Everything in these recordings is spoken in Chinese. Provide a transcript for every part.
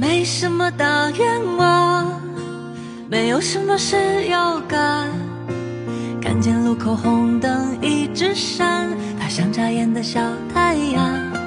没什么大愿望，没有什么事要干。看见路口红灯一直闪，它像眨眼的小太阳。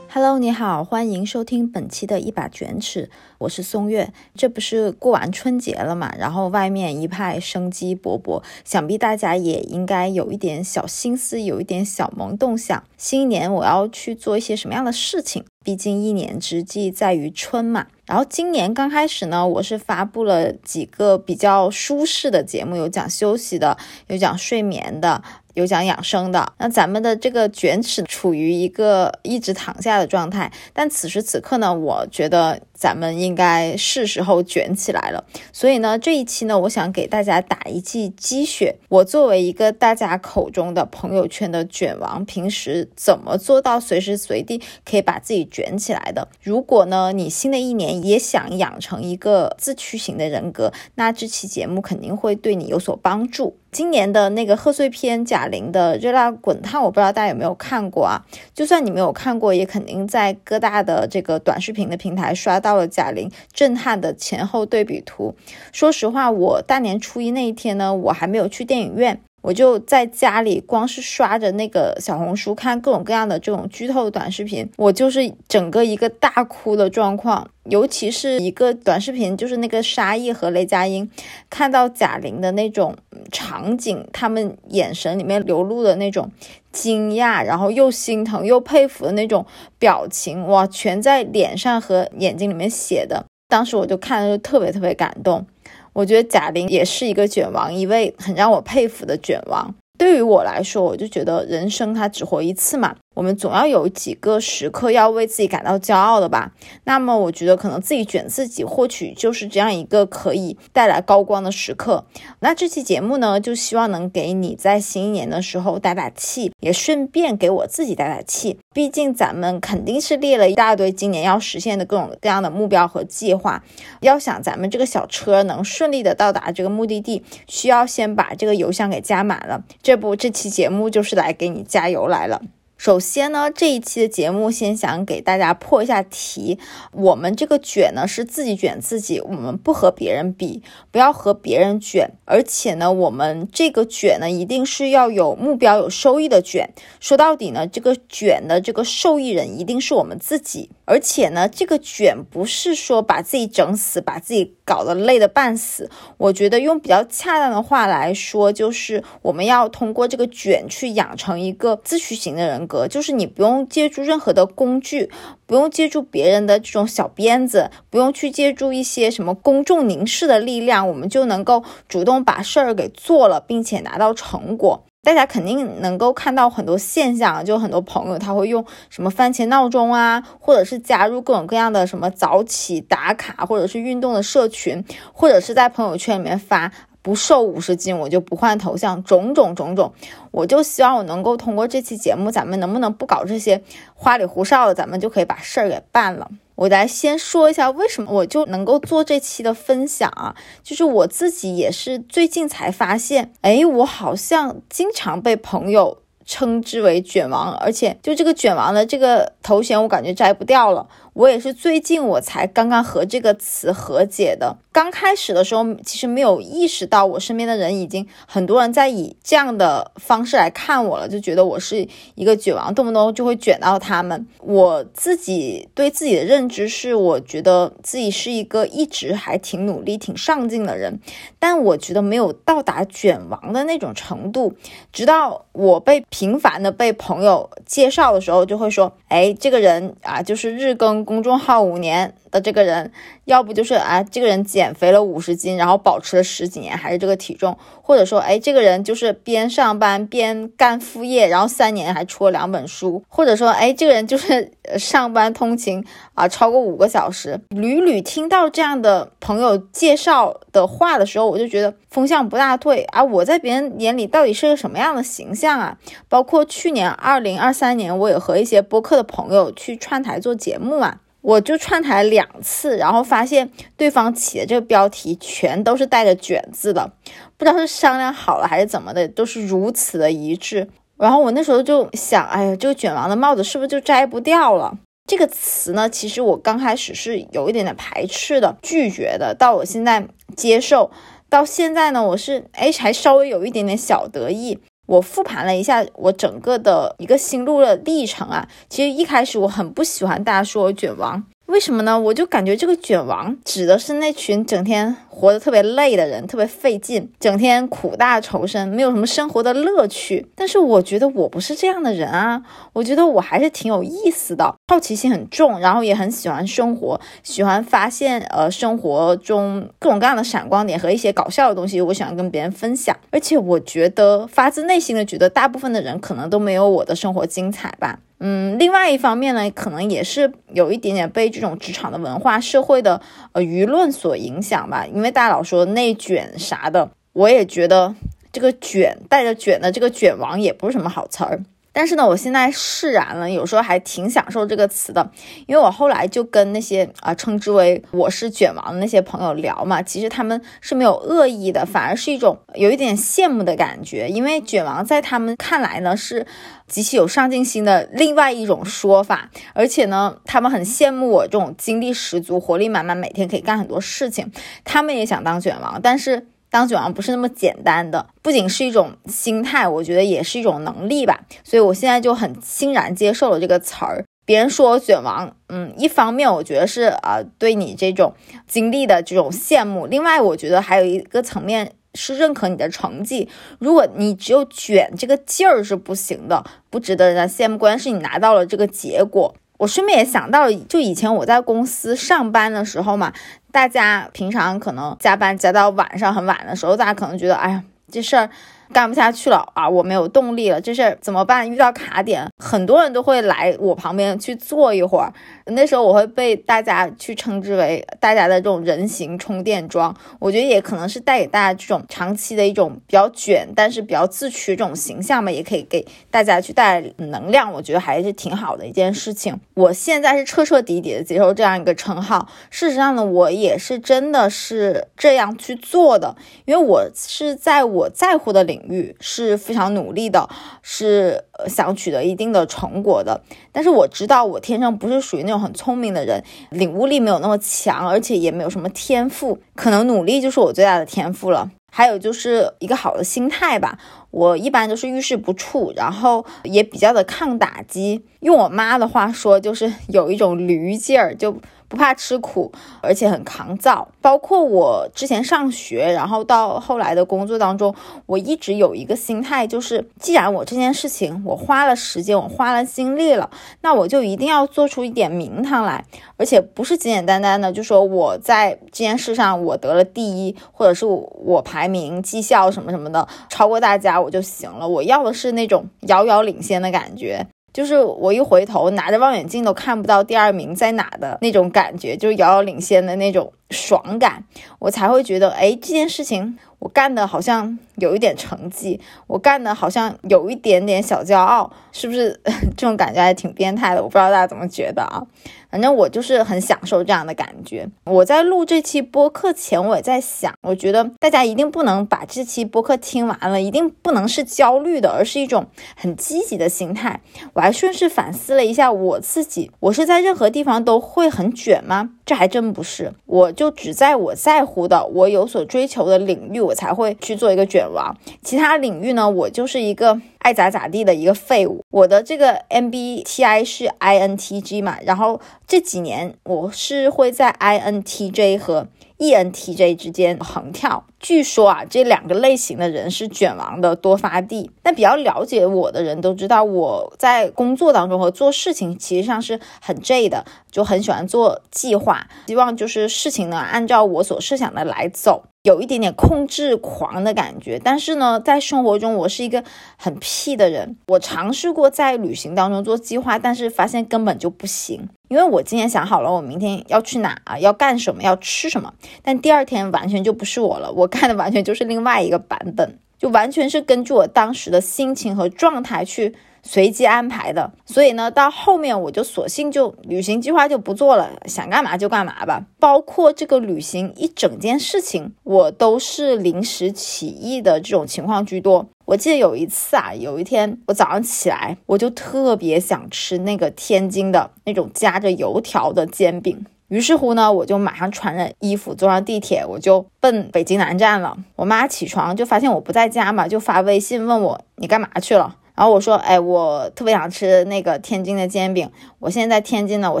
Hello，你好，欢迎收听本期的一把卷尺，我是松月。这不是过完春节了嘛，然后外面一派生机勃勃，想必大家也应该有一点小心思，有一点小萌动，想新一年我要去做一些什么样的事情。毕竟一年之计在于春嘛。然后今年刚开始呢，我是发布了几个比较舒适的节目，有讲休息的，有讲睡眠的。有讲养生的，那咱们的这个卷尺处于一个一直躺下的状态，但此时此刻呢，我觉得咱们应该是时候卷起来了。所以呢，这一期呢，我想给大家打一剂鸡血。我作为一个大家口中的朋友圈的卷王，平时怎么做到随时随地可以把自己卷起来的？如果呢，你新的一年也想养成一个自驱型的人格，那这期节目肯定会对你有所帮助。今年的那个贺岁片贾玲的《热辣滚烫》，我不知道大家有没有看过啊？就算你没有看过，也肯定在各大的这个短视频的平台刷到了贾玲震撼的前后对比图。说实话，我大年初一那一天呢，我还没有去电影院。我就在家里，光是刷着那个小红书，看各种各样的这种剧透的短视频，我就是整个一个大哭的状况。尤其是一个短视频，就是那个沙溢和雷佳音看到贾玲的那种场景，他们眼神里面流露的那种惊讶，然后又心疼又佩服的那种表情，哇，全在脸上和眼睛里面写的。当时我就看着就特别特别感动。我觉得贾玲也是一个卷王，一位很让我佩服的卷王。对于我来说，我就觉得人生它只活一次嘛。我们总要有几个时刻要为自己感到骄傲的吧？那么我觉得可能自己卷自己，或许就是这样一个可以带来高光的时刻。那这期节目呢，就希望能给你在新一年的时候打打气，也顺便给我自己打打气。毕竟咱们肯定是列了一大堆今年要实现的各种各样的目标和计划。要想咱们这个小车能顺利的到达这个目的地，需要先把这个油箱给加满了。这不，这期节目就是来给你加油来了。首先呢，这一期的节目先想给大家破一下题。我们这个卷呢是自己卷自己，我们不和别人比，不要和别人卷。而且呢，我们这个卷呢一定是要有目标、有收益的卷。说到底呢，这个卷的这个受益人一定是我们自己。而且呢，这个卷不是说把自己整死，把自己搞得累得半死。我觉得用比较恰当的话来说，就是我们要通过这个卷去养成一个自驱型的人格，就是你不用借助任何的工具，不用借助别人的这种小鞭子，不用去借助一些什么公众凝视的力量，我们就能够主动把事儿给做了，并且拿到成果。大家肯定能够看到很多现象，就很多朋友他会用什么番茄闹钟啊，或者是加入各种各样的什么早起打卡，或者是运动的社群，或者是在朋友圈里面发不瘦五十斤我就不换头像，种种种种。我就希望我能够通过这期节目，咱们能不能不搞这些花里胡哨的，咱们就可以把事儿给办了。我来先说一下为什么我就能够做这期的分享啊，就是我自己也是最近才发现，哎，我好像经常被朋友称之为卷王，而且就这个卷王的这个头衔，我感觉摘不掉了。我也是最近我才刚刚和这个词和解的。刚开始的时候，其实没有意识到，我身边的人已经很多人在以这样的方式来看我了，就觉得我是一个卷王，动不动就会卷到他们。我自己对自己的认知是，我觉得自己是一个一直还挺努力、挺上进的人，但我觉得没有到达卷王的那种程度。直到我被频繁的被朋友介绍的时候，就会说：“哎，这个人啊，就是日更。”公众号五年的这个人，要不就是啊，这个人减肥了五十斤，然后保持了十几年还是这个体重，或者说，哎，这个人就是边上班边干副业，然后三年还出了两本书，或者说，哎，这个人就是上班通勤啊超过五个小时。屡屡听到这样的朋友介绍的话的时候，我就觉得风向不大对啊！我在别人眼里到底是个什么样的形象啊？包括去年二零二三年，我也和一些播客的朋友去串台做节目嘛。我就串台两次，然后发现对方起的这个标题全都是带着“卷”字的，不知道是商量好了还是怎么的，都是如此的一致。然后我那时候就想，哎呀，这个卷王的帽子是不是就摘不掉了？这个词呢，其实我刚开始是有一点点排斥的，拒绝的，到我现在接受，到现在呢，我是哎还稍微有一点点小得意。我复盘了一下我整个的一个心路的历程啊，其实一开始我很不喜欢大家说我卷王。为什么呢？我就感觉这个卷王指的是那群整天活得特别累的人，特别费劲，整天苦大仇深，没有什么生活的乐趣。但是我觉得我不是这样的人啊，我觉得我还是挺有意思的，好奇心很重，然后也很喜欢生活，喜欢发现呃生活中各种各样的闪光点和一些搞笑的东西，我喜欢跟别人分享。而且我觉得发自内心的觉得，大部分的人可能都没有我的生活精彩吧。嗯，另外一方面呢，可能也是有一点点被这种职场的文化、社会的呃舆论所影响吧。因为大家老说内卷啥的，我也觉得这个卷带着卷的这个卷王也不是什么好词儿。但是呢，我现在释然了，有时候还挺享受这个词的，因为我后来就跟那些啊称之为我是卷王的那些朋友聊嘛，其实他们是没有恶意的，反而是一种有一点羡慕的感觉，因为卷王在他们看来呢是极其有上进心的另外一种说法，而且呢，他们很羡慕我这种精力十足、活力满满，每天可以干很多事情，他们也想当卷王，但是。当卷王不是那么简单的，不仅是一种心态，我觉得也是一种能力吧。所以我现在就很欣然接受了这个词儿。别人说我卷王，嗯，一方面我觉得是啊，对你这种经历的这种羡慕；另外，我觉得还有一个层面是认可你的成绩。如果你只有卷这个劲儿是不行的，不值得人家羡慕。关键是你拿到了这个结果。我顺便也想到，就以前我在公司上班的时候嘛。大家平常可能加班加到晚上很晚的时候，大家可能觉得，哎呀，这事儿。干不下去了啊！我没有动力了，这事怎么办？遇到卡点，很多人都会来我旁边去坐一会儿。那时候我会被大家去称之为大家的这种人形充电桩。我觉得也可能是带给大家这种长期的一种比较卷，但是比较自驱这种形象吧，也可以给大家去带来能量。我觉得还是挺好的一件事情。我现在是彻彻底底的接受这样一个称号。事实上呢，我也是真的是这样去做的，因为我是在我在乎的领。域是非常努力的，是想取得一定的成果的。但是我知道我天生不是属于那种很聪明的人，领悟力没有那么强，而且也没有什么天赋。可能努力就是我最大的天赋了。还有就是一个好的心态吧。我一般都是遇事不怵，然后也比较的抗打击。用我妈的话说，就是有一种驴劲儿，就。不怕吃苦，而且很抗造。包括我之前上学，然后到后来的工作当中，我一直有一个心态，就是既然我这件事情我花了时间，我花了精力了，那我就一定要做出一点名堂来，而且不是简简单单的就说我在这件事上我得了第一，或者是我排名、绩效什么什么的超过大家我就行了。我要的是那种遥遥领先的感觉。就是我一回头，拿着望远镜都看不到第二名在哪的那种感觉，就是遥遥领先的那种爽感，我才会觉得，哎，这件事情我干的好像有一点成绩，我干的好像有一点点小骄傲，是不是？这种感觉还挺变态的，我不知道大家怎么觉得啊。反正我就是很享受这样的感觉。我在录这期播客前，我也在想，我觉得大家一定不能把这期播客听完了，一定不能是焦虑的，而是一种很积极的心态。我还顺势反思了一下我自己，我是在任何地方都会很卷吗？这还真不是，我就只在我在乎的、我有所追求的领域，我才会去做一个卷王。其他领域呢，我就是一个爱咋咋地的一个废物。我的这个 MBTI 是 INTG 嘛，然后。这几年我是会在 INTJ 和 ENTJ 之间横跳。据说啊，这两个类型的人是卷王的多发地。但比较了解我的人都知道，我在工作当中和做事情其实上是很 J 的，就很喜欢做计划，希望就是事情呢按照我所设想的来走，有一点点控制狂的感觉。但是呢，在生活中我是一个很屁的人。我尝试过在旅行当中做计划，但是发现根本就不行。因为我今天想好了，我明天要去哪啊，要干什么，要吃什么，但第二天完全就不是我了，我干的完全就是另外一个版本，就完全是根据我当时的心情和状态去随机安排的。所以呢，到后面我就索性就旅行计划就不做了，想干嘛就干嘛吧。包括这个旅行一整件事情，我都是临时起意的这种情况居多。我记得有一次啊，有一天我早上起来，我就特别想吃那个天津的那种夹着油条的煎饼。于是乎呢，我就马上穿着衣服坐上地铁，我就奔北京南站了。我妈起床就发现我不在家嘛，就发微信问我你干嘛去了。然后我说，哎，我特别想吃那个天津的煎饼，我现在在天津呢，我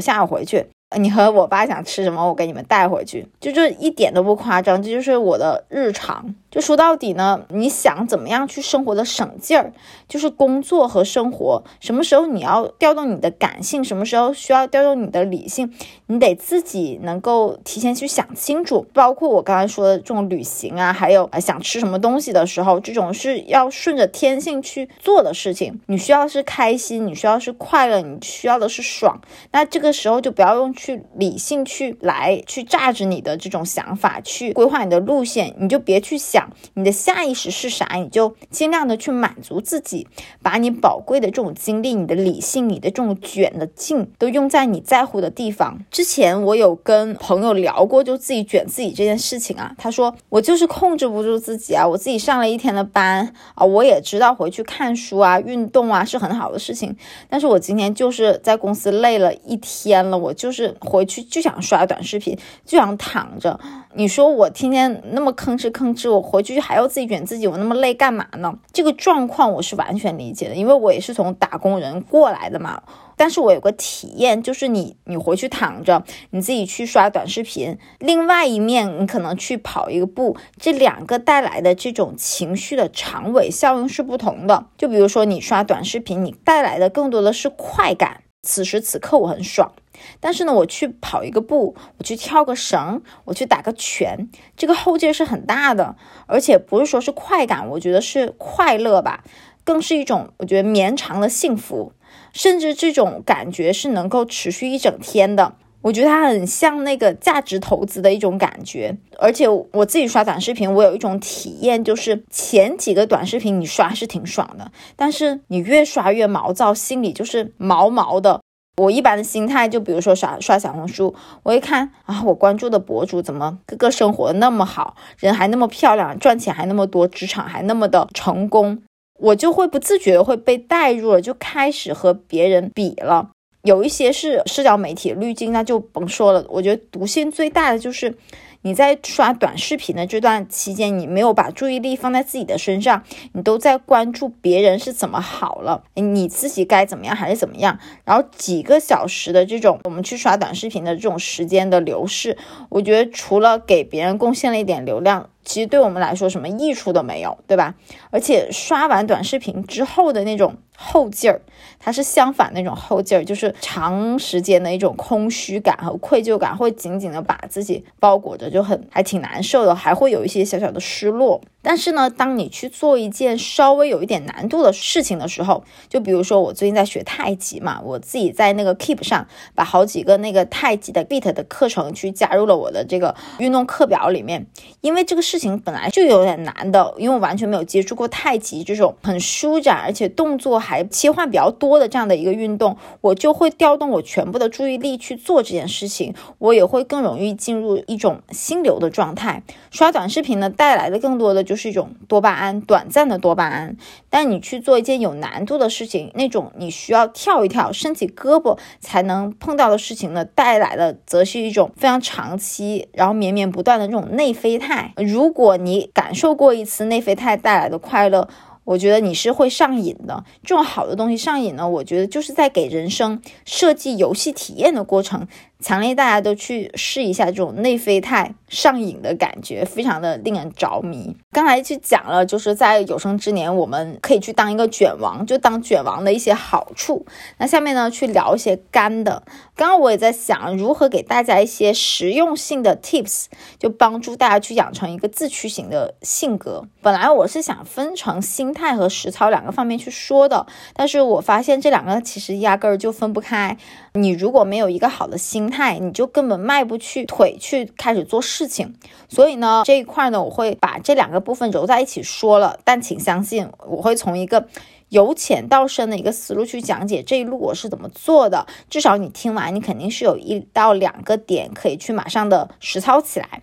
下午回去。你和我爸想吃什么，我给你们带回去，就这一点都不夸张，这就是我的日常。就说到底呢，你想怎么样去生活的省劲儿，就是工作和生活，什么时候你要调动你的感性，什么时候需要调动你的理性，你得自己能够提前去想清楚。包括我刚才说的这种旅行啊，还有想吃什么东西的时候，这种是要顺着天性去做的事情。你需要是开心，你需要是快乐，你需要的是爽。那这个时候就不要用去理性去来去榨着你的这种想法，去规划你的路线，你就别去想。你的下意识是啥，你就尽量的去满足自己，把你宝贵的这种精力、你的理性、你的这种卷的劲，都用在你在乎的地方。之前我有跟朋友聊过，就自己卷自己这件事情啊，他说我就是控制不住自己啊，我自己上了一天的班啊，我也知道回去看书啊、运动啊是很好的事情，但是我今天就是在公司累了一天了，我就是回去就想刷短视频，就想躺着。你说我天天那么吭哧吭哧，我回去还要自己卷自己，我那么累干嘛呢？这个状况我是完全理解的，因为我也是从打工人过来的嘛。但是我有个体验，就是你你回去躺着，你自己去刷短视频，另外一面你可能去跑一个步，这两个带来的这种情绪的长尾效应是不同的。就比如说你刷短视频，你带来的更多的是快感，此时此刻我很爽。但是呢，我去跑一个步，我去跳个绳，我去打个拳，这个后劲是很大的，而且不是说是快感，我觉得是快乐吧，更是一种我觉得绵长的幸福，甚至这种感觉是能够持续一整天的。我觉得它很像那个价值投资的一种感觉，而且我自己刷短视频，我有一种体验，就是前几个短视频你刷是挺爽的，但是你越刷越毛躁，心里就是毛毛的。我一般的心态，就比如说刷刷小红书，我一看啊，我关注的博主怎么个个生活那么好，人还那么漂亮，赚钱还那么多，职场还那么的成功，我就会不自觉的会被带入了，就开始和别人比了。有一些是社交媒体滤镜，那就甭说了。我觉得毒性最大的就是。你在刷短视频的这段期间，你没有把注意力放在自己的身上，你都在关注别人是怎么好了，你自己该怎么样还是怎么样？然后几个小时的这种我们去刷短视频的这种时间的流逝，我觉得除了给别人贡献了一点流量。其实对我们来说什么益处都没有，对吧？而且刷完短视频之后的那种后劲儿，它是相反那种后劲儿，就是长时间的一种空虚感和愧疚感，会紧紧的把自己包裹着，就很还挺难受的，还会有一些小小的失落。但是呢，当你去做一件稍微有一点难度的事情的时候，就比如说我最近在学太极嘛，我自己在那个 Keep 上把好几个那个太极的 Beat 的课程去加入了我的这个运动课表里面，因为这个事情本来就有点难的，因为我完全没有接触过太极这种很舒展而且动作还切换比较多的这样的一个运动，我就会调动我全部的注意力去做这件事情，我也会更容易进入一种心流的状态。刷短视频呢带来的更多的。就是一种多巴胺，短暂的多巴胺。但你去做一件有难度的事情，那种你需要跳一跳、伸起胳膊才能碰到的事情呢，带来的则是一种非常长期，然后绵绵不断的这种内啡肽。如如果你感受过一次内啡肽带来的快乐，我觉得你是会上瘾的。这种好的东西上瘾呢，我觉得就是在给人生设计游戏体验的过程。强烈大家都去试一下这种内啡肽上瘾的感觉，非常的令人着迷。刚才去讲了，就是在有生之年，我们可以去当一个卷王，就当卷王的一些好处。那下面呢，去聊一些干的。刚刚我也在想，如何给大家一些实用性的 tips，就帮助大家去养成一个自驱型的性格。本来我是想分成心态态和实操两个方面去说的，但是我发现这两个其实压根儿就分不开。你如果没有一个好的心，态你就根本迈不去腿去开始做事情，所以呢这一块呢我会把这两个部分揉在一起说了，但请相信我会从一个由浅到深的一个思路去讲解这一路我是怎么做的，至少你听完你肯定是有一到两个点可以去马上的实操起来。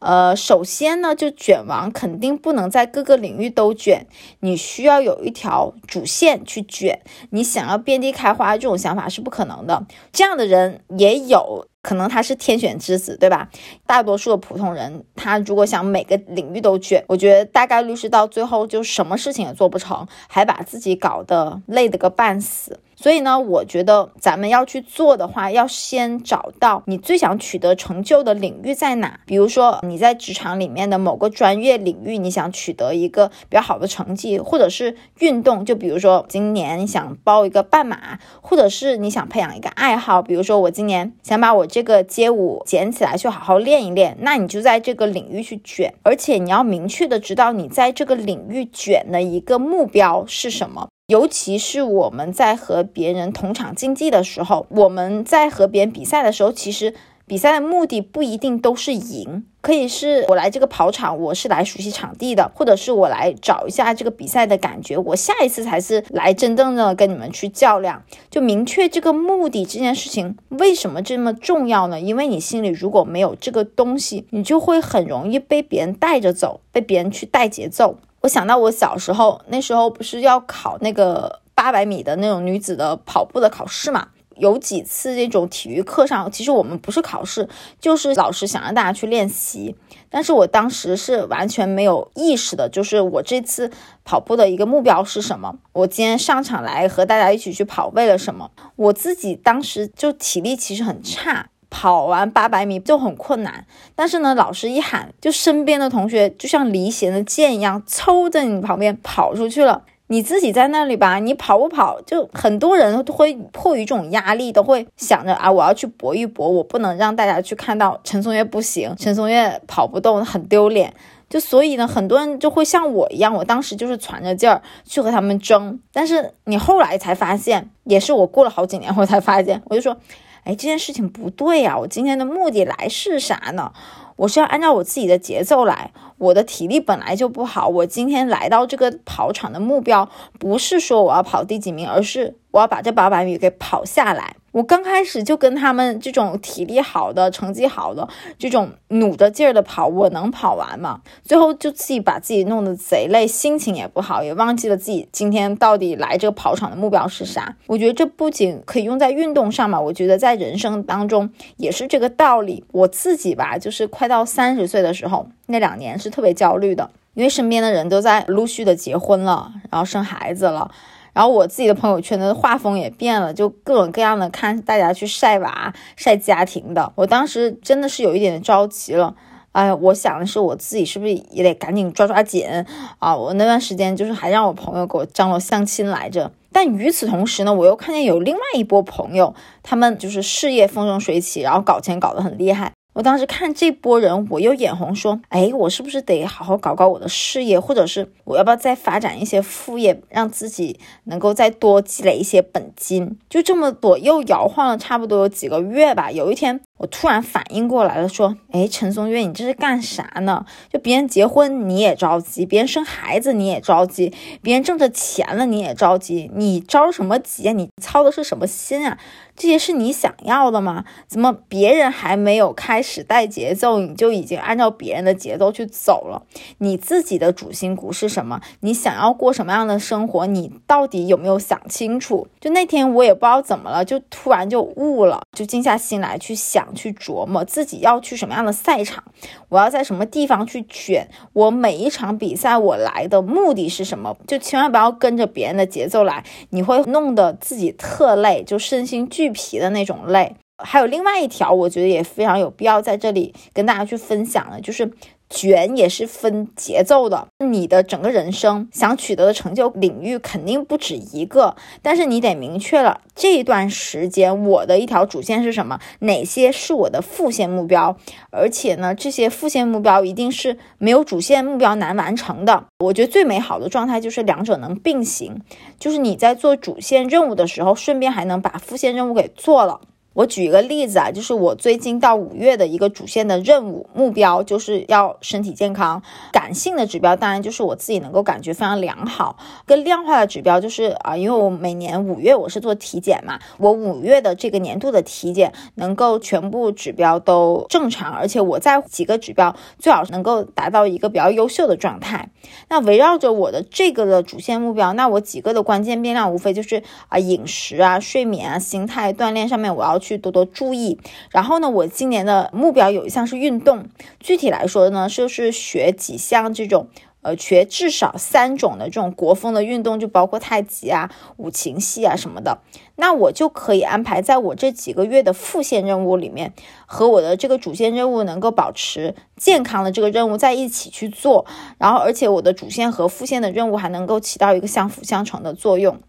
呃，首先呢，就卷王肯定不能在各个领域都卷，你需要有一条主线去卷。你想要遍地开花，这种想法是不可能的。这样的人也有可能他是天选之子，对吧？大多数的普通人，他如果想每个领域都卷，我觉得大概率是到最后就什么事情也做不成，还把自己搞得累得个半死。所以呢，我觉得咱们要去做的话，要先找到你最想取得成就的领域在哪。比如说你在职场里面的某个专业领域，你想取得一个比较好的成绩，或者是运动，就比如说今年想报一个半马，或者是你想培养一个爱好，比如说我今年想把我这个街舞捡起来去好好练一练，那你就在这个领域去卷，而且你要明确的知道你在这个领域卷的一个目标是什么。尤其是我们在和别人同场竞技的时候，我们在和别人比赛的时候，其实比赛的目的不一定都是赢，可以是我来这个跑场，我是来熟悉场地的，或者是我来找一下这个比赛的感觉，我下一次才是来真正的跟你们去较量。就明确这个目的这件事情为什么这么重要呢？因为你心里如果没有这个东西，你就会很容易被别人带着走，被别人去带节奏。想到我小时候，那时候不是要考那个八百米的那种女子的跑步的考试嘛？有几次这种体育课上，其实我们不是考试，就是老师想让大家去练习。但是我当时是完全没有意识的，就是我这次跑步的一个目标是什么？我今天上场来和大家一起去跑，为了什么？我自己当时就体力其实很差。跑完八百米就很困难，但是呢，老师一喊，就身边的同学就像离弦的箭一样，抽在你旁边跑出去了。你自己在那里吧，你跑不跑？就很多人会迫于这种压力，都会想着啊，我要去搏一搏，我不能让大家去看到陈松月不行，陈松月跑不动，很丢脸。就所以呢，很多人就会像我一样，我当时就是攒着劲儿去和他们争。但是你后来才发现，也是我过了好几年，我才发现，我就说。哎，这件事情不对呀！我今天的目的来是啥呢？我是要按照我自己的节奏来。我的体力本来就不好，我今天来到这个跑场的目标不是说我要跑第几名，而是我要把这八百米给跑下来。我刚开始就跟他们这种体力好的、成绩好的、这种努着劲儿的跑，我能跑完吗？最后就自己把自己弄得贼累，心情也不好，也忘记了自己今天到底来这个跑场的目标是啥。我觉得这不仅可以用在运动上嘛，我觉得在人生当中也是这个道理。我自己吧，就是快到三十岁的时候，那两年是特别焦虑的，因为身边的人都在陆续的结婚了，然后生孩子了。然后我自己的朋友圈的画风也变了，就各种各样的看大家去晒娃、晒家庭的。我当时真的是有一点着急了，哎，我想的是我自己是不是也得赶紧抓抓紧啊？我那段时间就是还让我朋友给我张罗相亲来着。但与此同时呢，我又看见有另外一波朋友，他们就是事业风生水起，然后搞钱搞得很厉害。我当时看这波人，我又眼红，说：“哎，我是不是得好好搞搞我的事业，或者是我要不要再发展一些副业，让自己能够再多积累一些本金？”就这么左右摇晃了差不多有几个月吧。有一天，我突然反应过来了，说：“哎，陈松月，你这是干啥呢？就别人结婚你也着急，别人生孩子你也着急，别人挣着钱了你也着急，你着什么急啊？你操的是什么心啊？”这些是你想要的吗？怎么别人还没有开始带节奏，你就已经按照别人的节奏去走了？你自己的主心骨是什么？你想要过什么样的生活？你到底有没有想清楚？就那天我也不知道怎么了，就突然就悟了，就静下心来去想、去琢磨自己要去什么样的赛场，我要在什么地方去卷，我每一场比赛我来的目的是什么？就千万不要跟着别人的节奏来，你会弄得自己特累，就身心俱。疲的那种累，还有另外一条，我觉得也非常有必要在这里跟大家去分享的，就是卷也是分节奏的。你的整个人生想取得的成就领域肯定不止一个，但是你得明确了这一段时间我的一条主线是什么，哪些是我的副线目标，而且呢，这些副线目标一定是没有主线目标难完成的。我觉得最美好的状态就是两者能并行，就是你在做主线任务的时候，顺便还能把副线任务给做了。我举一个例子啊，就是我最近到五月的一个主线的任务目标，就是要身体健康。感性的指标当然就是我自己能够感觉非常良好。跟量化的指标就是啊，因为我每年五月我是做体检嘛，我五月的这个年度的体检能够全部指标都正常，而且我在几个指标最好能够达到一个比较优秀的状态。那围绕着我的这个的主线目标，那我几个的关键变量无非就是啊饮食啊、睡眠啊、心态、锻炼上面我要去去多多注意。然后呢，我今年的目标有一项是运动，具体来说呢，就是学几项这种。呃，学至少三种的这种国风的运动，就包括太极啊、五禽戏啊什么的，那我就可以安排在我这几个月的副线任务里面，和我的这个主线任务能够保持健康的这个任务在一起去做，然后而且我的主线和副线的任务还能够起到一个相辅相成的作用。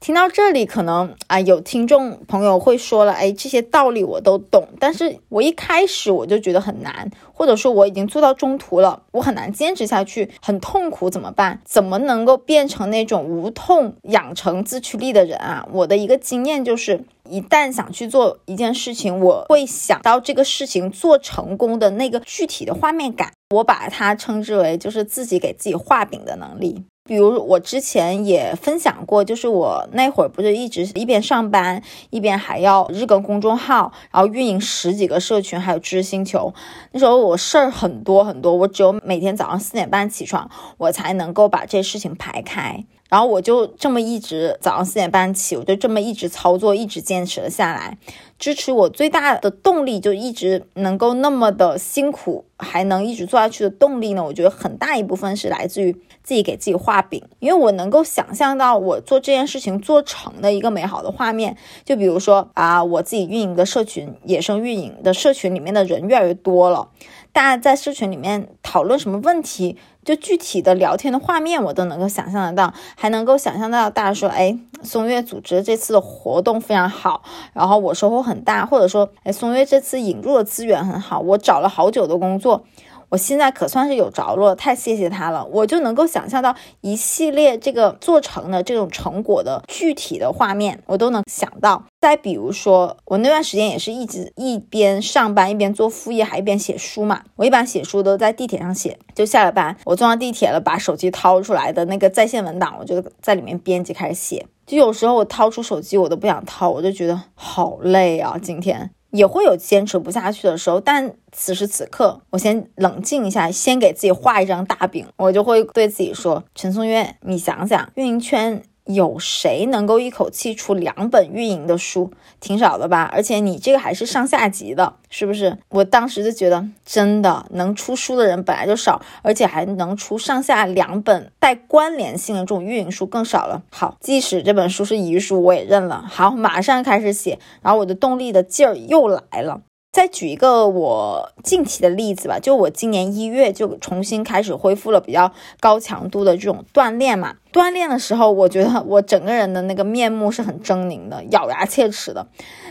听到这里，可能啊有听众朋友会说了，哎，这些道理我都懂，但是我一开始我就觉得很难，或者说我已经做到中途了，我很难坚持下去，很痛苦，怎么办？怎么能够变成那种无痛养成自驱力的人啊？我的一个经验就是，一旦想去做一件事情，我会想到这个事情做成功的那个具体的画面感，我把它称之为就是自己给自己画饼的能力。比如我之前也分享过，就是我那会儿不是一直一边上班，一边还要日更公众号，然后运营十几个社群，还有知识星球。那时候我事儿很多很多，我只有每天早上四点半起床，我才能够把这事情排开。然后我就这么一直早上四点半起，我就这么一直操作，一直坚持了下来。支持我最大的动力，就一直能够那么的辛苦，还能一直做下去的动力呢？我觉得很大一部分是来自于自己给自己画饼，因为我能够想象到我做这件事情做成的一个美好的画面。就比如说啊，我自己运营的社群，野生运营的社群里面的人越来越多了，大家在社群里面讨论什么问题？就具体的聊天的画面，我都能够想象得到，还能够想象到大家说，哎，松月组织这次活动非常好，然后我收获很大，或者说，哎，松月这次引入的资源很好，我找了好久的工作。我现在可算是有着落，太谢谢他了。我就能够想象到一系列这个做成的这种成果的具体的画面，我都能想到。再比如说，我那段时间也是一直一边上班一边做副业，还一边写书嘛。我一般写书都在地铁上写，就下了班，我坐上地铁了，把手机掏出来的那个在线文档，我就在里面编辑开始写。就有时候我掏出手机，我都不想掏，我就觉得好累啊，今天。也会有坚持不下去的时候，但此时此刻，我先冷静一下，先给自己画一张大饼，我就会对自己说：“陈松月，你想想，运营圈。”有谁能够一口气出两本运营的书？挺少的吧？而且你这个还是上下集的，是不是？我当时就觉得，真的能出书的人本来就少，而且还能出上下两本带关联性的这种运营书更少了。好，即使这本书是遗书，我也认了。好，马上开始写，然后我的动力的劲儿又来了。再举一个我近期的例子吧，就我今年一月就重新开始恢复了比较高强度的这种锻炼嘛。锻炼的时候，我觉得我整个人的那个面目是很狰狞的，咬牙切齿的。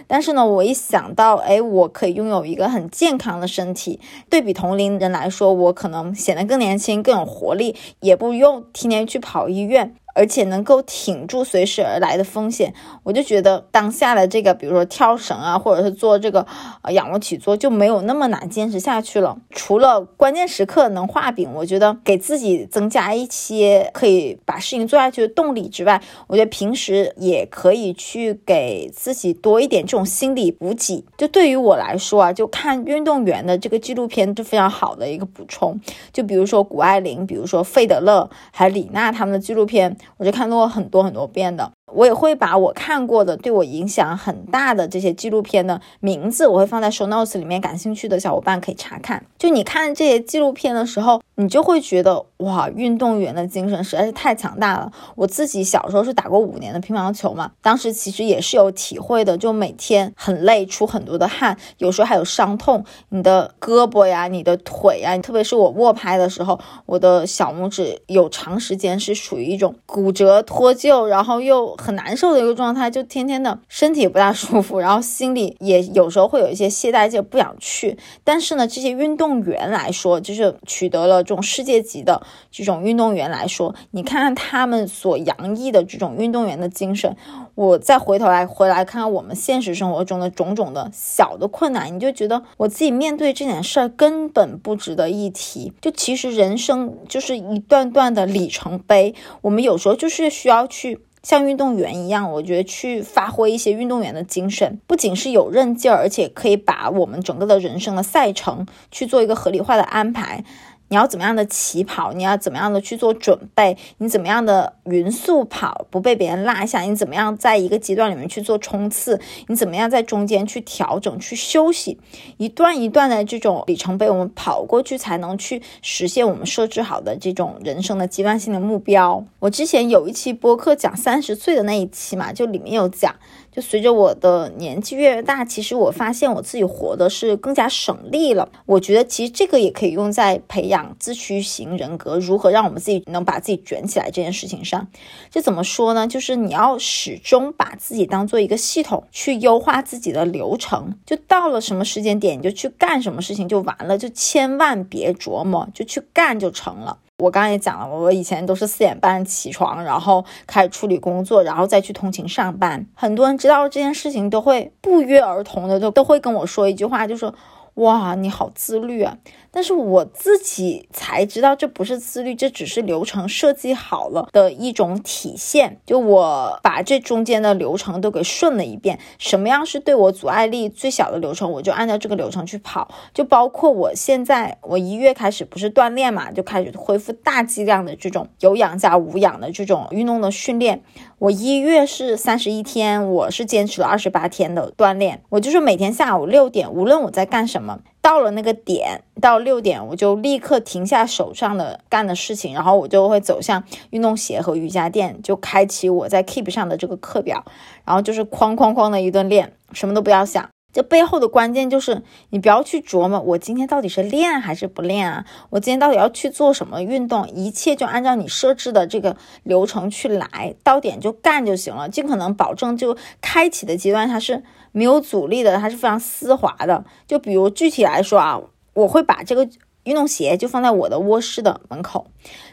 但是呢，我一想到，哎，我可以拥有一个很健康的身体，对比同龄人来说，我可能显得更年轻、更有活力，也不用天天去跑医院。而且能够挺住随时而来的风险，我就觉得当下的这个，比如说跳绳啊，或者是做这个呃仰卧起坐，就没有那么难坚持下去了。除了关键时刻能画饼，我觉得给自己增加一些可以把事情做下去的动力之外，我觉得平时也可以去给自己多一点这种心理补给。就对于我来说啊，就看运动员的这个纪录片是非常好的一个补充。就比如说谷爱凌，比如说费德勒，还有李娜他们的纪录片。我就看过很多很多遍的。我也会把我看过的、对我影响很大的这些纪录片的名字，我会放在 show notes 里面，感兴趣的小伙伴可以查看。就你看这些纪录片的时候，你就会觉得哇，运动员的精神实在是太强大了。我自己小时候是打过五年的乒乓球嘛，当时其实也是有体会的，就每天很累，出很多的汗，有时候还有伤痛，你的胳膊呀、你的腿呀，特别是我握拍的时候，我的小拇指有长时间是属于一种骨折脱臼，然后又。很难受的一个状态，就天天的身体不大舒服，然后心里也有时候会有一些懈怠劲，不想去。但是呢，这些运动员来说，就是取得了这种世界级的这种运动员来说，你看看他们所洋溢的这种运动员的精神，我再回头来回来看看我们现实生活中的种种的小的困难，你就觉得我自己面对这件事儿根本不值得一提。就其实人生就是一段段的里程碑，我们有时候就是需要去。像运动员一样，我觉得去发挥一些运动员的精神，不仅是有韧劲儿，而且可以把我们整个的人生的赛程去做一个合理化的安排。你要怎么样的起跑？你要怎么样的去做准备？你怎么样的匀速跑，不被别人落下？你怎么样在一个阶段里面去做冲刺？你怎么样在中间去调整、去休息？一段一段的这种里程碑，我们跑过去才能去实现我们设置好的这种人生的阶段性的目标。我之前有一期播客讲三十岁的那一期嘛，就里面有讲。就随着我的年纪越大，其实我发现我自己活的是更加省力了。我觉得其实这个也可以用在培养自驱型人格，如何让我们自己能把自己卷起来这件事情上。这怎么说呢？就是你要始终把自己当做一个系统去优化自己的流程，就到了什么时间点你就去干什么事情就完了，就千万别琢磨，就去干就成了。我刚刚也讲了，我以前都是四点半起床，然后开始处理工作，然后再去通勤上班。很多人知道这件事情，都会不约而同的都都会跟我说一句话，就说。哇，你好自律啊！但是我自己才知道，这不是自律，这只是流程设计好了的一种体现。就我把这中间的流程都给顺了一遍，什么样是对我阻碍力最小的流程，我就按照这个流程去跑。就包括我现在，我一月开始不是锻炼嘛，就开始恢复大剂量的这种有氧加无氧的这种运动的训练。我一月是三十一天，我是坚持了二十八天的锻炼。我就是每天下午六点，无论我在干什么，到了那个点，到六点我就立刻停下手上的干的事情，然后我就会走向运动鞋和瑜伽垫，就开启我在 Keep 上的这个课表，然后就是哐哐哐的一顿练，什么都不要想。这背后的关键就是，你不要去琢磨我今天到底是练还是不练啊？我今天到底要去做什么运动？一切就按照你设置的这个流程去来，到点就干就行了。尽可能保证就开启的阶段它是没有阻力的，它是非常丝滑的。就比如具体来说啊，我会把这个运动鞋就放在我的卧室的门口。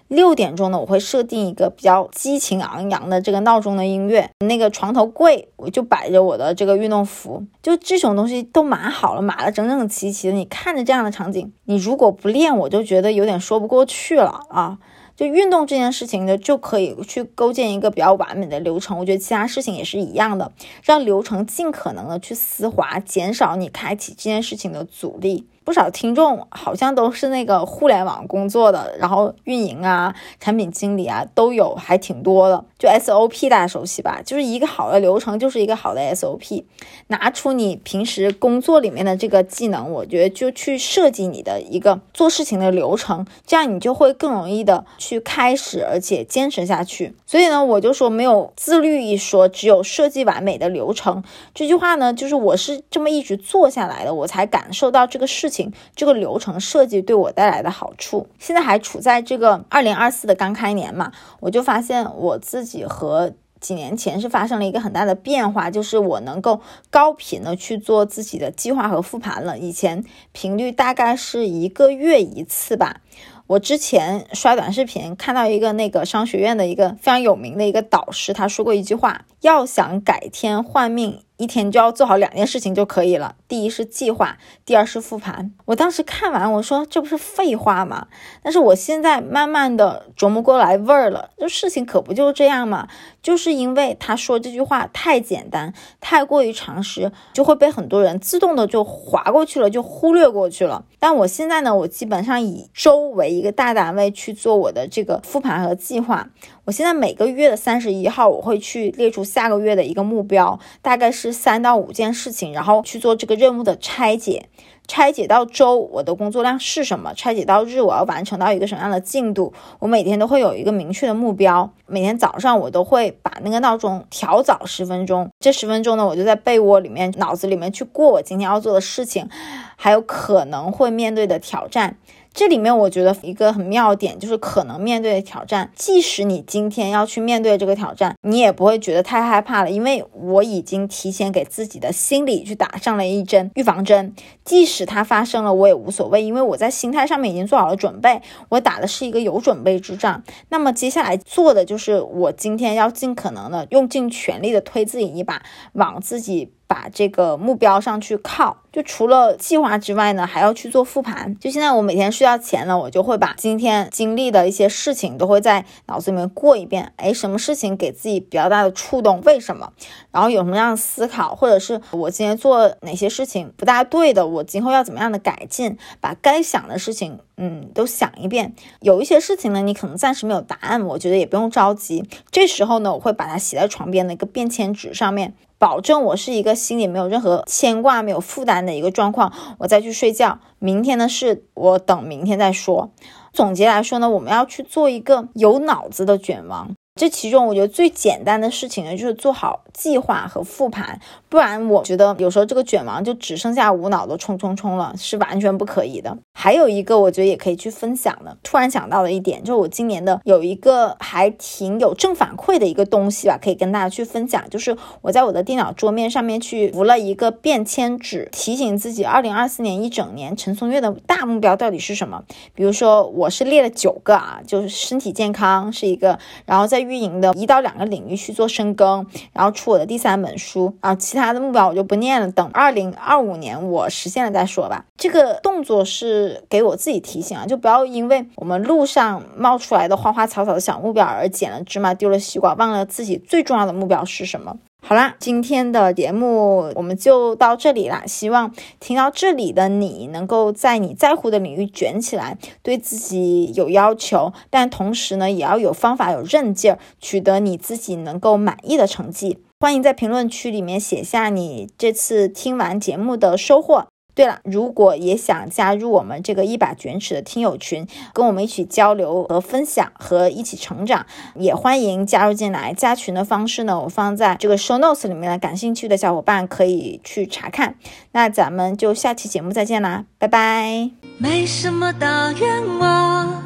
六点钟呢，我会设定一个比较激情昂扬的这个闹钟的音乐。那个床头柜我就摆着我的这个运动服，就这种东西都码好了，码的整整齐齐的。你看着这样的场景，你如果不练，我就觉得有点说不过去了啊。就运动这件事情呢，就可以去构建一个比较完美的流程。我觉得其他事情也是一样的，让流程尽可能的去丝滑，减少你开启这件事情的阻力。不少听众好像都是那个互联网工作的，然后运营啊、产品经理啊都有，还挺多的。就 SOP 大家熟悉吧？就是一个好的流程，就是一个好的 SOP。拿出你平时工作里面的这个技能，我觉得就去设计你的一个做事情的流程，这样你就会更容易的去开始，而且坚持下去。所以呢，我就说没有自律一说，只有设计完美的流程。这句话呢，就是我是这么一直做下来的，我才感受到这个事情。这个流程设计对我带来的好处，现在还处在这个二零二四的刚开年嘛，我就发现我自己和几年前是发生了一个很大的变化，就是我能够高频的去做自己的计划和复盘了。以前频率大概是一个月一次吧。我之前刷短视频看到一个那个商学院的一个非常有名的一个导师，他说过一句话：要想改天换命。一天就要做好两件事情就可以了。第一是计划，第二是复盘。我当时看完，我说这不是废话吗？但是我现在慢慢的琢磨过来味儿了，这事情可不就这样吗？就是因为他说这句话太简单，太过于常识，就会被很多人自动的就划过去了，就忽略过去了。但我现在呢，我基本上以周为一个大单位去做我的这个复盘和计划。我现在每个月的三十一号，我会去列出下个月的一个目标，大概是三到五件事情，然后去做这个任务的拆解。拆解到周，我的工作量是什么？拆解到日，我要完成到一个什么样的进度？我每天都会有一个明确的目标。每天早上我都会把那个闹钟调早十分钟，这十分钟呢，我就在被窝里面、脑子里面去过我今天要做的事情，还有可能会面对的挑战。这里面我觉得一个很妙点就是可能面对的挑战，即使你今天要去面对这个挑战，你也不会觉得太害怕了，因为我已经提前给自己的心理去打上了一针预防针。即使它发生了，我也无所谓，因为我在心态上面已经做好了准备，我打的是一个有准备之仗。那么接下来做的就是，我今天要尽可能的用尽全力的推自己一把，往自己。把这个目标上去靠，就除了计划之外呢，还要去做复盘。就现在我每天睡觉前呢，我就会把今天经历的一些事情都会在脑子里面过一遍。哎，什么事情给自己比较大的触动？为什么？然后有什么样的思考，或者是我今天做哪些事情不大对的，我今后要怎么样的改进？把该想的事情，嗯，都想一遍。有一些事情呢，你可能暂时没有答案，我觉得也不用着急。这时候呢，我会把它写在床边的一个便签纸上面。保证我是一个心里没有任何牵挂、没有负担的一个状况，我再去睡觉。明天的事，我等明天再说。总结来说呢，我们要去做一个有脑子的卷王。这其中，我觉得最简单的事情呢，就是做好计划和复盘，不然我觉得有时候这个卷王就只剩下无脑的冲冲冲了，是完全不可以的。还有一个，我觉得也可以去分享的，突然想到了一点，就是我今年的有一个还挺有正反馈的一个东西吧，可以跟大家去分享，就是我在我的电脑桌面上面去涂了一个便签纸，提醒自己，二零二四年一整年陈松月的大目标到底是什么？比如说，我是列了九个啊，就是身体健康是一个，然后在运营的一到两个领域去做深耕，然后出我的第三本书啊，其他的目标我就不念了，等二零二五年我实现了再说吧。这个动作是给我自己提醒啊，就不要因为我们路上冒出来的花花草草的小目标而捡了芝麻丢了西瓜，忘了自己最重要的目标是什么。好啦，今天的节目我们就到这里啦。希望听到这里的你能够在你在乎的领域卷起来，对自己有要求，但同时呢，也要有方法、有韧劲儿，取得你自己能够满意的成绩。欢迎在评论区里面写下你这次听完节目的收获。对了，如果也想加入我们这个一把卷尺的听友群，跟我们一起交流和分享，和一起成长，也欢迎加入进来。加群的方式呢，我放在这个 show notes 里面了，感兴趣的小伙伴可以去查看。那咱们就下期节目再见啦，拜拜。没什么大愿望，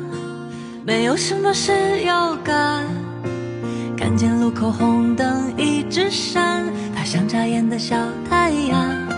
没有什么事要干，看见路口红灯一直闪，它像眨眼的小太阳。